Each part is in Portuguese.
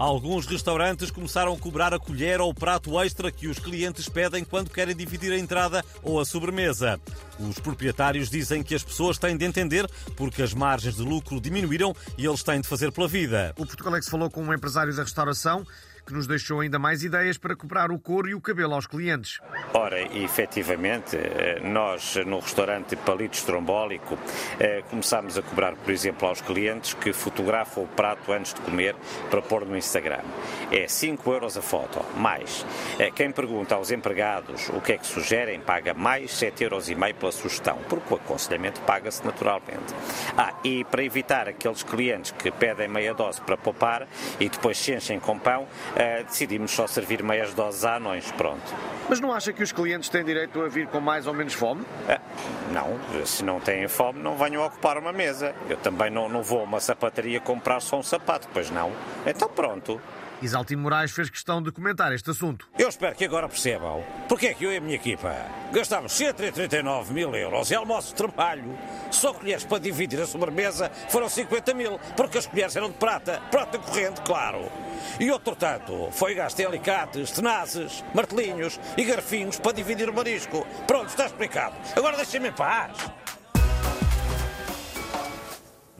Alguns restaurantes começaram a cobrar a colher ou o prato extra que os clientes pedem quando querem dividir a entrada ou a sobremesa. Os proprietários dizem que as pessoas têm de entender porque as margens de lucro diminuíram e eles têm de fazer pela vida. O Portugalex falou com um empresário da restauração que nos deixou ainda mais ideias para cobrar o couro e o cabelo aos clientes. Ora, efetivamente, eh, nós no restaurante Palitos Trombólico eh, começámos a cobrar, por exemplo, aos clientes que fotografam o prato antes de comer para pôr no Instagram. É 5 euros a foto, mais. Eh, quem pergunta aos empregados o que é que sugerem, paga mais 7 euros pela sugestão, porque o aconselhamento paga-se naturalmente. Ah, e para evitar aqueles clientes que pedem meia dose para poupar e depois se enchem com pão, uh, decidimos só servir meias doses a anões, pronto. Mas não acha que os clientes têm direito a vir com mais ou menos fome? Uh, não, se não têm fome não venham ocupar uma mesa. Eu também não, não vou a uma sapataria comprar só um sapato, pois não. Então pronto. Isaltino Moraes fez questão de comentar este assunto. Eu espero que agora percebam porque é que eu e a minha equipa gastámos 139 mil euros em almoço de trabalho. Só colheres para dividir a sobremesa foram 50 mil, porque as colheres eram de prata, prata corrente, claro. E outro tanto foi gasto em alicates, tenazes, martelinhos e garfinhos para dividir o marisco. Pronto, está explicado. Agora deixem-me em paz.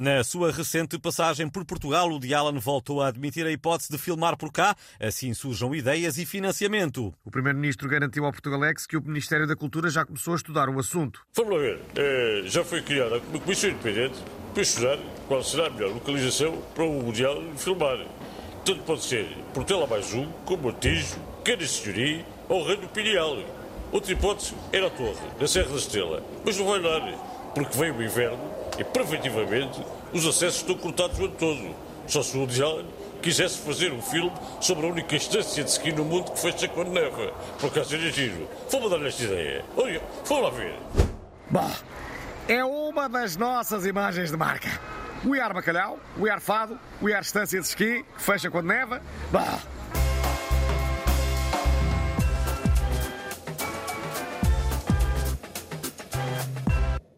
Na sua recente passagem por Portugal, o de Allen voltou a admitir a hipótese de filmar por cá, assim surjam ideias e financiamento. O Primeiro-Ministro garantiu ao Portugalex que o Ministério da Cultura já começou a estudar o assunto. Vamos lá ver. É, já foi criada uma comissão independente para estudar qual será a melhor localização para o Mundial filmar. Tanto pode ser Portela mais um, como Montijo, Cana Senhoria ou Reino Pinial. Outra hipótese era a Torre, na Serra da Estrela. Mas não vai dar, porque vem o inverno e, preventivamente, os acessos estão cortados o ano todo. Só se o Woody quisesse fazer um filme sobre a única instância de ski no mundo que fecha quando neva. Por acaso era giro. Vou dar esta ideia. Olha, vamos lá ver. Bom, é uma das nossas imagens de marca. We are Bacalhau, we are Fado, we are Estância de Esqui, que fecha quando neva. Bah,